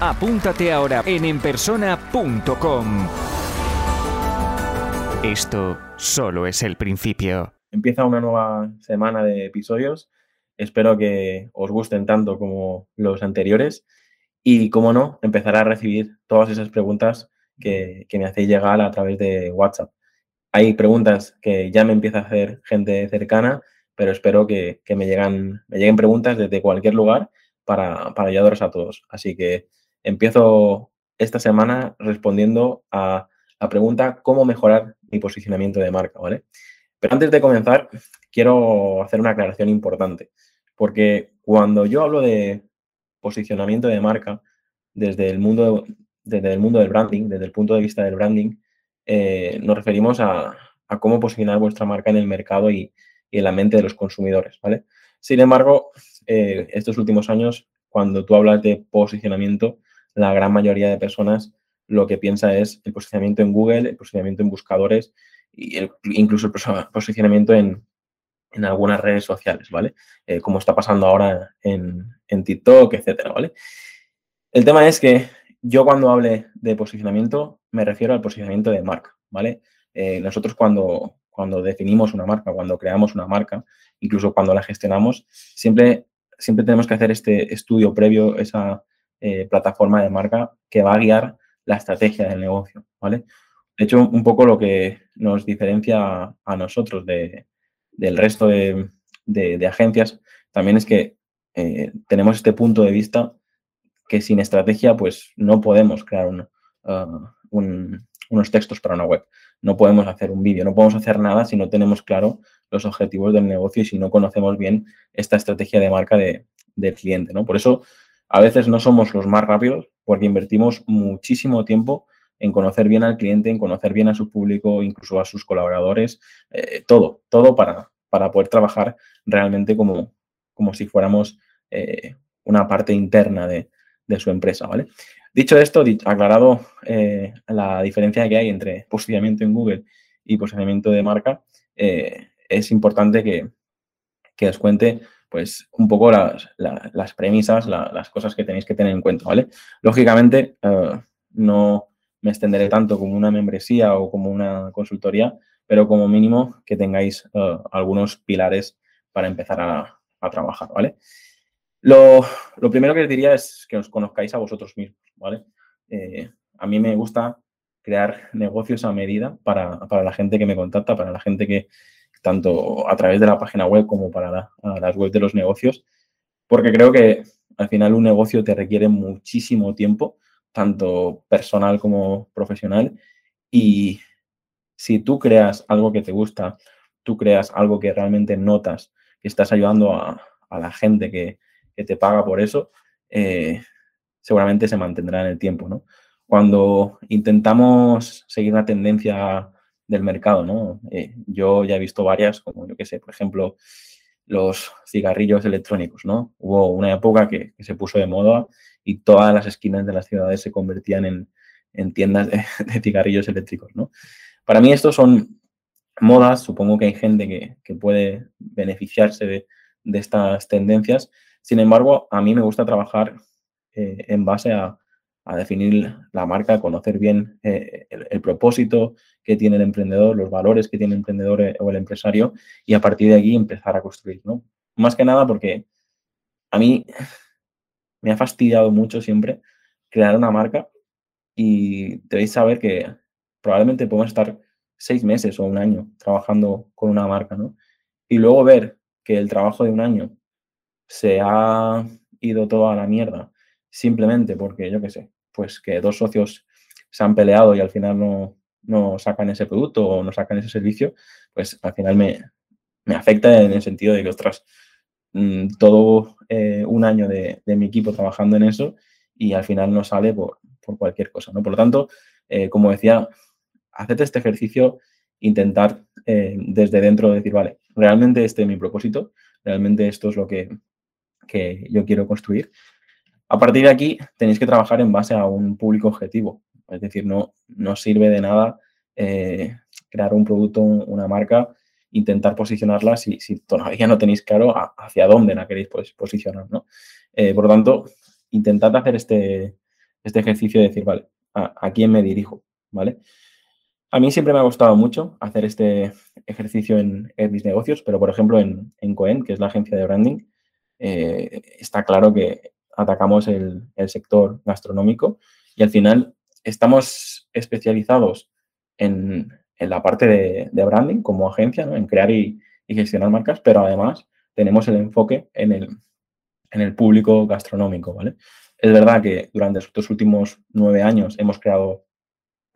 Apúntate ahora en enpersona.com. Esto solo es el principio. Empieza una nueva semana de episodios. Espero que os gusten tanto como los anteriores. Y, como no, empezaré a recibir todas esas preguntas que, me hacéis llegar a través de WhatsApp. Hay preguntas que ya me empieza a hacer gente cercana, pero espero que, me, lleguen preguntas desde cualquier lugar para, para ayudaros a todos. Así que Empiezo esta semana respondiendo a la pregunta cómo mejorar mi posicionamiento de marca, ¿vale? Pero antes de comenzar, quiero hacer una aclaración importante, porque cuando yo hablo de posicionamiento de marca desde el mundo, desde el mundo del branding, desde el punto de vista del branding, eh, nos referimos a, cómo posicionar vuestra marca en el mercado y, en la mente de los consumidores, ¿vale? Sin embargo, eh, estos últimos años, cuando tú hablas de posicionamiento, la gran mayoría de personas lo que piensa es el posicionamiento en Google, el posicionamiento en buscadores y incluso el posicionamiento en, algunas redes sociales, ¿vale? Eh, como está pasando ahora en, TikTok, etcétera, ¿vale? El tema es que yo cuando hable de posicionamiento me refiero al posicionamiento de marca, ¿vale? Eh, nosotros cuando, cuando definimos una marca, cuando creamos una marca, incluso cuando la gestionamos, siempre, siempre tenemos que hacer este estudio previo, esa, eh, plataforma de marca que va a guiar la estrategia del negocio, ¿vale? De hecho, un poco lo que nos diferencia a nosotros de, del resto de, agencias también es que eh, tenemos este punto de vista que sin estrategia pues no podemos crear uh, unos textos para una web, no podemos hacer un vídeo, no podemos hacer nada si no tenemos claro los objetivos del negocio y si no conocemos bien esta estrategia de marca de, del cliente, ¿no? Por eso a veces no somos los más rápidos porque invertimos muchísimo tiempo en conocer bien al cliente, en conocer bien a su público, incluso a sus colaboradores, eh, todo, todo para, para poder trabajar realmente como, como si fuéramos eh, una parte interna de, su empresa, ¿vale? Dicho esto, aclarado eh, la diferencia que hay entre posicionamiento en Google y posicionamiento de marca, es importante que, que os cuente pues un poco las, premisas, las cosas que tenéis que tener en cuenta, ¿vale? Lógicamente, eh, no me extenderé tanto como una membresía o como una consultoría, pero como mínimo que tengáis eh, algunos pilares para empezar a, trabajar, ¿vale? Lo, primero que les diría es que os conozcáis a vosotros mismos, ¿vale? Eh, a mí me gusta crear negocios a medida para, para, la gente que me contacta, para la gente que, tanto a través de la página web como para las webs de los negocios, porque creo que al final un negocio te requiere muchísimo tiempo, tanto personal como profesional, y si tú creas algo que te gusta, tú creas algo que realmente notas, que estás ayudando a, la gente que, te paga por eso, eh, seguramente se mantendrá en el tiempo, ¿no? Cuando intentamos seguir una tendencia del mercado, ¿no? Eh, yo ya he visto varias, como yo que sé, por ejemplo, los cigarrillos electrónicos, ¿no? Hubo una época que, se puso de moda y todas las esquinas de las ciudades se convertían en, tiendas de, cigarrillos eléctricos, ¿no? Para mí estos son modas, supongo que hay gente que, puede beneficiarse de, estas tendencias, sin embargo, a mí me gusta trabajar eh, en base a, a definir la marca, conocer bien eh, el, propósito que tiene el emprendedor, los valores que tiene el emprendedor eh, o el empresario y a partir de aquí empezar a construir, ¿no? Más que nada porque a mí me ha fastidiado mucho siempre crear una marca y debéis saber que probablemente podemos estar seis meses o un año trabajando con una marca, ¿no? Y luego ver que el trabajo de un año se ha ido todo a la mierda simplemente porque, yo qué sé, pues que dos socios se han peleado y al final no, sacan ese producto o no sacan ese servicio, pues al final me, afecta en el sentido de que, ostras, mm, todo eh, un año de, mi equipo trabajando en eso y al final no sale por, cualquier cosa, ¿no? Por lo tanto, como decía, haced este ejercicio, intentar desde dentro decir, vale, realmente este es mi propósito, realmente esto es lo que, que yo quiero construir. A partir de aquí tenéis que trabajar en base a un público objetivo. Es decir, no, no sirve de nada eh, crear un producto, una marca, intentar posicionarla si, todavía no tenéis claro hacia dónde la queréis posicionar. ¿no? Eh, por lo tanto, intentad hacer este, este ejercicio de decir, vale, ¿a, quién me dirijo? ¿Vale? A mí siempre me ha gustado mucho hacer este ejercicio en, mis negocios, pero por ejemplo en, en, Coen, que es la agencia de branding, eh, está claro que atacamos el, sector gastronómico y al final estamos especializados en, la parte de, branding como agencia, en crear y, gestionar marcas, pero además tenemos el enfoque en el, en el público gastronómico, ¿vale? Es verdad que durante estos últimos nueve años hemos creado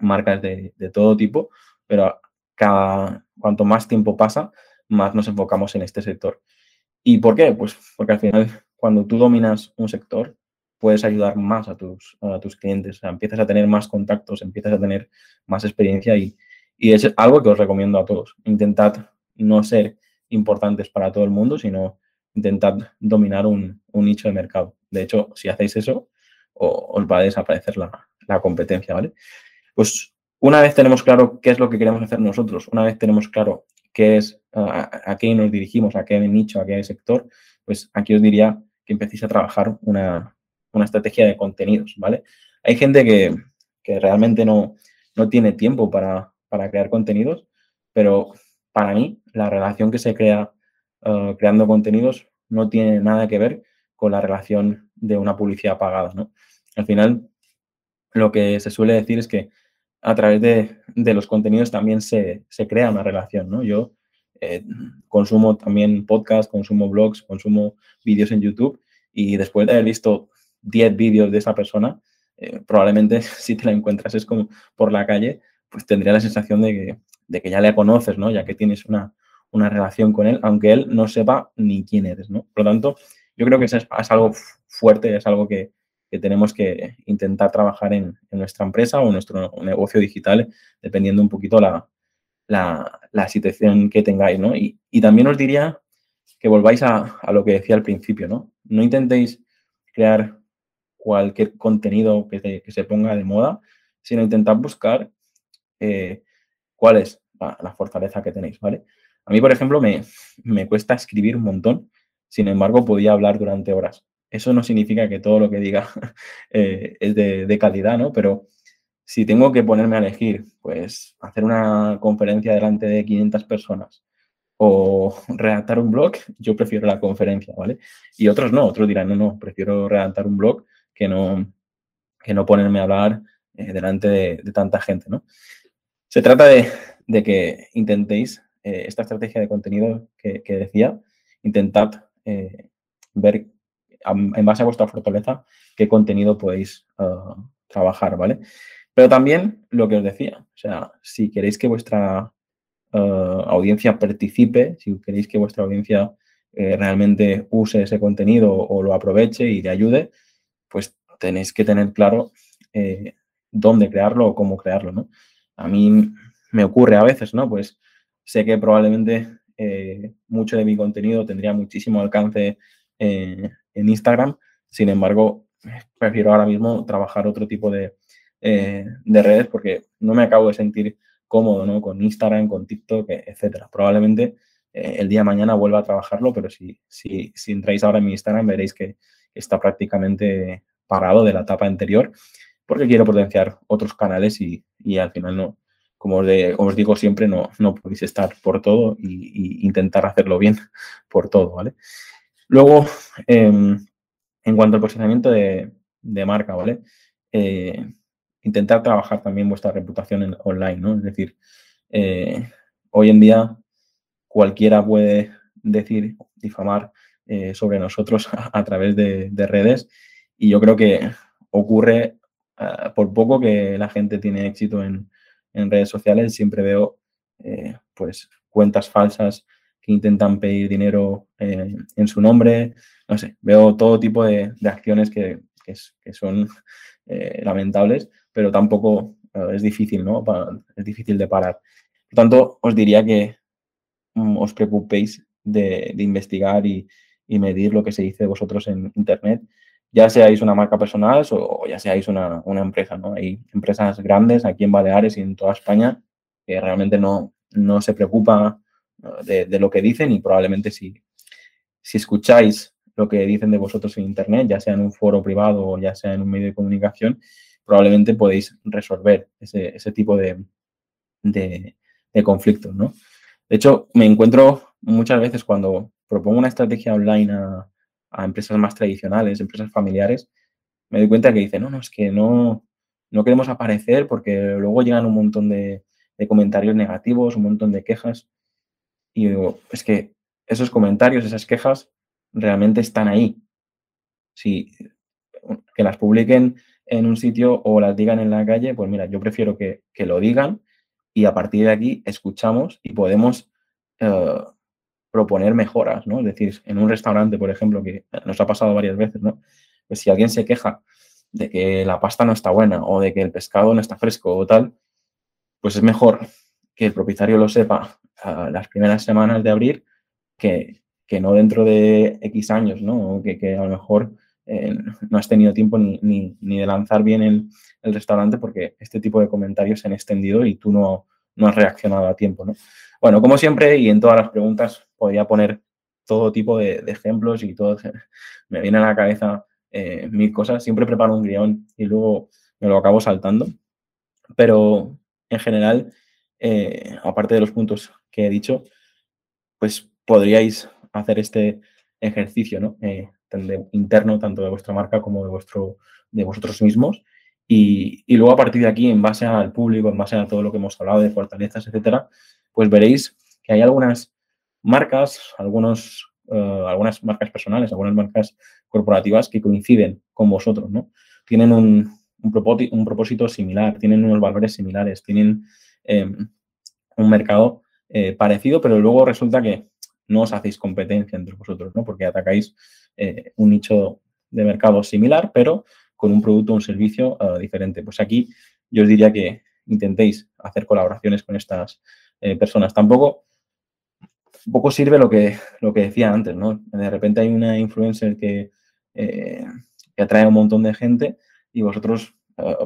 marcas de, todo tipo, pero cada, cuanto más tiempo pasa, más nos enfocamos en este sector. ¿Y por qué? Pues porque al final cuando tú dominas un sector, puedes ayudar más a tus, a tus clientes. Empiezas a tener más contactos, empiezas a tener más experiencia y, y es algo que os recomiendo a todos. Intentad no ser importantes para todo el mundo, sino intentad dominar un, un nicho de mercado. De hecho, si hacéis eso, os va a desaparecer la, la, competencia, ¿vale? Pues una vez tenemos claro qué es lo que queremos hacer nosotros, una vez tenemos claro qué es, a, a qué nos dirigimos, a qué nicho, a qué sector, pues aquí os diría que empecéis a trabajar una, estrategia de contenidos, ¿vale? Hay gente que, realmente no, no, tiene tiempo para, crear contenidos, pero para mí la relación que se crea uh, creando contenidos no tiene nada que ver con la relación de una publicidad pagada, ¿no? Al final, lo que se suele decir es que a través de, los contenidos también se, se, crea una relación, ¿no? Yo eh, consumo también podcast, consumo blogs, consumo vídeos en YouTube y después de haber visto 10 vídeos de esa persona, eh, probablemente si te la encuentras es como por la calle, pues tendría la sensación de que, de que ya le conoces, ¿no? Ya que tienes una, una, relación con él, aunque él no sepa ni quién eres, ¿no? Por lo tanto, yo creo que es, es algo fuerte, es algo que, que tenemos que intentar trabajar en, en, nuestra empresa o en nuestro negocio digital, dependiendo un poquito la, la, situación que tengáis, ¿no? Y, también os diría que volváis a, lo que decía al principio, ¿no? No intentéis crear cualquier contenido que, se ponga de moda, sino intentad buscar eh, cuál es la, fortaleza que tenéis, ¿vale? A mí, por ejemplo, me, me cuesta escribir un montón, sin embargo, podía hablar durante horas. Eso no significa que todo lo que diga eh, es de, de, calidad, ¿no? Pero si tengo que ponerme a elegir, pues hacer una conferencia delante de 500 personas o redactar un blog, yo prefiero la conferencia, ¿vale? Y otros no, otros dirán, no, no, prefiero redactar un blog que no, que no ponerme a hablar eh, delante de, tanta gente, ¿no? Se trata de, que intentéis eh, esta estrategia de contenido que, decía, intentad eh, ver en base a vuestra fortaleza qué contenido podéis ah, trabajar, ¿vale? Pero también lo que os decía, o sea, si queréis que vuestra eh, audiencia participe, si queréis que vuestra audiencia eh, realmente use ese contenido o lo aproveche y le ayude, pues tenéis que tener claro eh, dónde crearlo o cómo crearlo, ¿no? A mí me ocurre a veces, ¿no? Pues sé que probablemente mucho de mi contenido tendría muchísimo alcance en Instagram, sin embargo, prefiero ahora mismo trabajar otro tipo de, eh, de redes porque no me acabo de sentir cómodo ¿no? con Instagram, con TikTok, etcétera. Probablemente eh, el día de mañana vuelva a trabajarlo, pero si, si, si entráis ahora en mi Instagram veréis que está prácticamente parado de la etapa anterior porque quiero potenciar otros canales y, y al final no, como os, digo siempre, no, no podéis estar por todo y, intentar hacerlo bien por todo, ¿vale? Luego, em, en cuanto al posicionamiento de, de marca, ¿vale? Eh, intentar trabajar también vuestra reputación en, online, ¿no? Es decir, eh, hoy en día cualquiera puede decir, difamar eh, sobre nosotros a, través de, redes y yo creo que ocurre ah, por poco que la gente tiene éxito en, redes sociales, siempre veo eh, pues cuentas falsas que intentan pedir dinero en su nombre, no sé, veo todo tipo de, acciones que, que son lamentables pero tampoco es difícil, ¿no? es difícil de parar. Por tanto, os diría que mm, os preocupéis de, investigar y, medir lo que se dice de vosotros en Internet, ya seáis una marca personal o, ya seáis una, empresa, ¿no? Hay empresas grandes aquí en Baleares y en toda España que realmente no, no se preocupa de, de, lo que dicen y probablemente si, si escucháis lo que dicen de vosotros en Internet, ya sea en un foro privado o ya sea en un medio de comunicación, probablemente podéis resolver ese, ese tipo de, de, conflictos, ¿no? De hecho, me encuentro muchas veces cuando propongo una estrategia online a, a, empresas más tradicionales, empresas familiares, me doy cuenta que dicen, no, no, es que no, no queremos aparecer porque luego llegan un montón de, comentarios negativos, un montón de quejas. Y digo, es que esos comentarios, esas quejas, realmente están ahí. Si que las publiquen en un sitio o las digan en la calle, pues mira, yo prefiero que, lo digan y a partir de aquí escuchamos y podemos eh, proponer mejoras, ¿no? Es decir, en un restaurante, por ejemplo, que nos ha pasado varias veces, ¿no? Pues si alguien se queja de que la pasta no está buena o de que el pescado no está fresco o tal, pues es mejor que el propietario lo sepa las primeras semanas de abrir que, que no dentro de X años, ¿no? Que, que a lo mejor eh, no has tenido tiempo ni, ni, de lanzar bien el, el, restaurante porque este tipo de comentarios se han extendido y tú no, no has reaccionado a tiempo, ¿no? Bueno, como siempre, y en todas las preguntas podría poner todo tipo de, ejemplos y todo, me viene a la cabeza eh, mil cosas. Siempre preparo un guion y luego me lo acabo saltando. Pero en general, eh, aparte de los puntos que he dicho, pues podríais hacer este ejercicio ¿no? Interno tanto de vuestra marca como de, vuestro, de vosotros mismos. Y, luego a partir de aquí, en base al público, en base a todo lo que hemos hablado de fortalezas, etcétera, pues veréis que hay algunas marcas, algunos, eh, algunas marcas personales, algunas marcas corporativas que coinciden con vosotros, ¿no? Tienen un, un, propósito, un propósito similar, tienen unos valores similares, tienen em, un mercado eh, parecido, pero luego resulta que no os hacéis competencia entre vosotros, ¿no? Porque atacáis eh, un nicho de mercado similar, pero con un producto o un servicio eh, diferente. Pues aquí yo os diría que intentéis hacer colaboraciones con estas eh, personas. Tampoco, poco sirve lo que, lo que decía antes, ¿no? De repente hay una influencer que, que atrae a un montón de gente y vosotros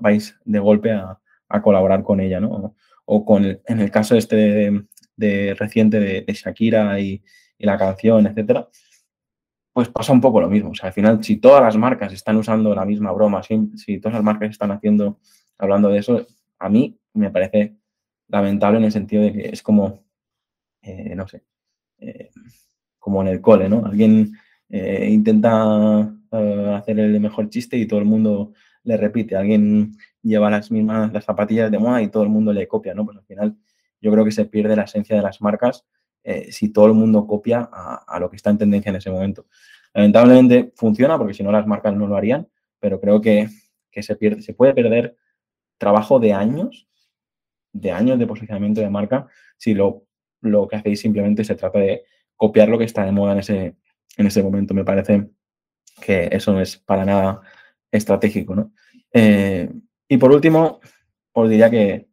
vais de golpe a, colaborar con ella, ¿no? O con, en el caso este de, de reciente de, Shakira y, la canción, etcétera, pues pasa un poco lo mismo. O sea, al final, si todas las marcas están usando la misma broma, si, todas las marcas están haciendo, hablando de eso, a mí me parece lamentable en el sentido de que es como, eh, no sé, eh, como en el cole, ¿no? Alguien eh, intenta hacer el mejor chiste y todo el mundo le repite. Alguien lleva las mismas las zapatillas de moda y todo el mundo le copia, ¿no? Pues al final yo creo que se pierde la esencia de las marcas eh, si todo el mundo copia a, lo que está en tendencia en ese momento. Lamentablemente funciona porque si no las marcas no lo harían, pero creo que, se, pierde, se puede perder trabajo de años, de años de posicionamiento de marca, si lo, lo que hacéis simplemente se trata de copiar lo que está de moda en ese, en ese momento. Me parece que eso no es para nada estratégico. ¿no? Eh, y por último, os diría que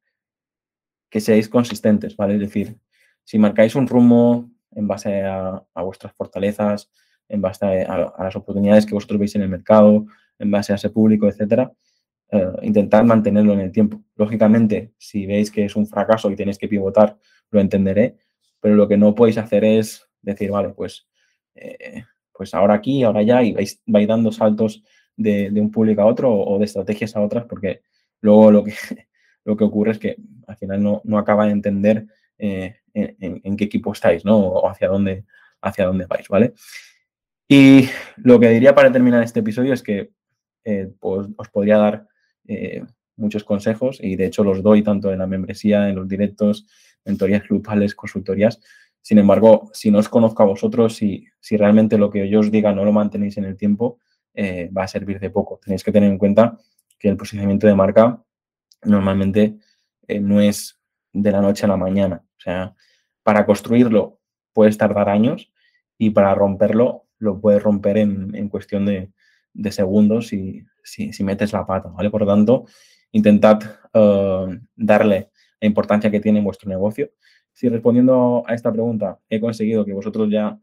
que seáis consistentes, ¿vale? Es decir, si marcáis un rumbo en base a, vuestras fortalezas, en base a, las oportunidades que vosotros veis en el mercado, en base a ese público, etcétera, eh, intentar mantenerlo en el tiempo. Lógicamente, si veis que es un fracaso y tenéis que pivotar, lo entenderé, pero lo que no podéis hacer es decir, vale, pues, eh, pues ahora aquí, ahora allá, y vais, vais dando saltos de, un público a otro o de estrategias a otras, porque luego lo que, lo que ocurre es que al final no, no acaba de entender eh, en, qué equipo estáis, ¿no? O hacia dónde, hacia dónde vais, ¿vale? Y lo que diría para terminar este episodio es que eh, pues, os podría dar eh, muchos consejos y de hecho los doy tanto en la membresía, en los directos, mentorías grupales, consultorías. Sin embargo, si no os conozco a vosotros, si, si realmente lo que yo os diga no lo mantenéis en el tiempo, va a servir de poco. Tenéis que tener en cuenta que el posicionamiento de marca normalmente eh, no es de la noche a la mañana. O sea, para construirlo puedes tardar años y para romperlo lo puedes romper en, cuestión de, segundos si, si, metes la pata, ¿vale? Por lo tanto, intentad eh, darle la importancia que tiene en vuestro negocio. Si respondiendo a esta pregunta he conseguido que vosotros ya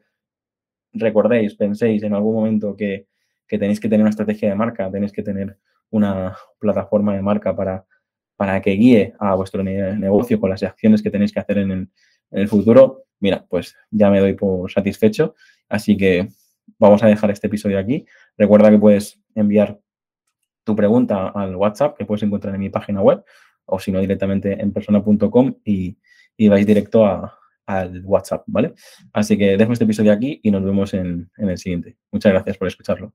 recordéis, penséis en algún momento que, tenéis que tener una estrategia de marca, tenéis que tener una plataforma de marca para, para que guíe a vuestro negocio con las acciones que tenéis que hacer en el, futuro, mira, pues ya me doy por satisfecho. Así que vamos a dejar este episodio aquí. Recuerda que puedes enviar tu pregunta al WhatsApp que puedes encontrar en mi página web o si no directamente en persona.com y, vais directo al WhatsApp, ¿vale? Así que dejo este episodio aquí y nos vemos en el siguiente. Muchas gracias por escucharlo.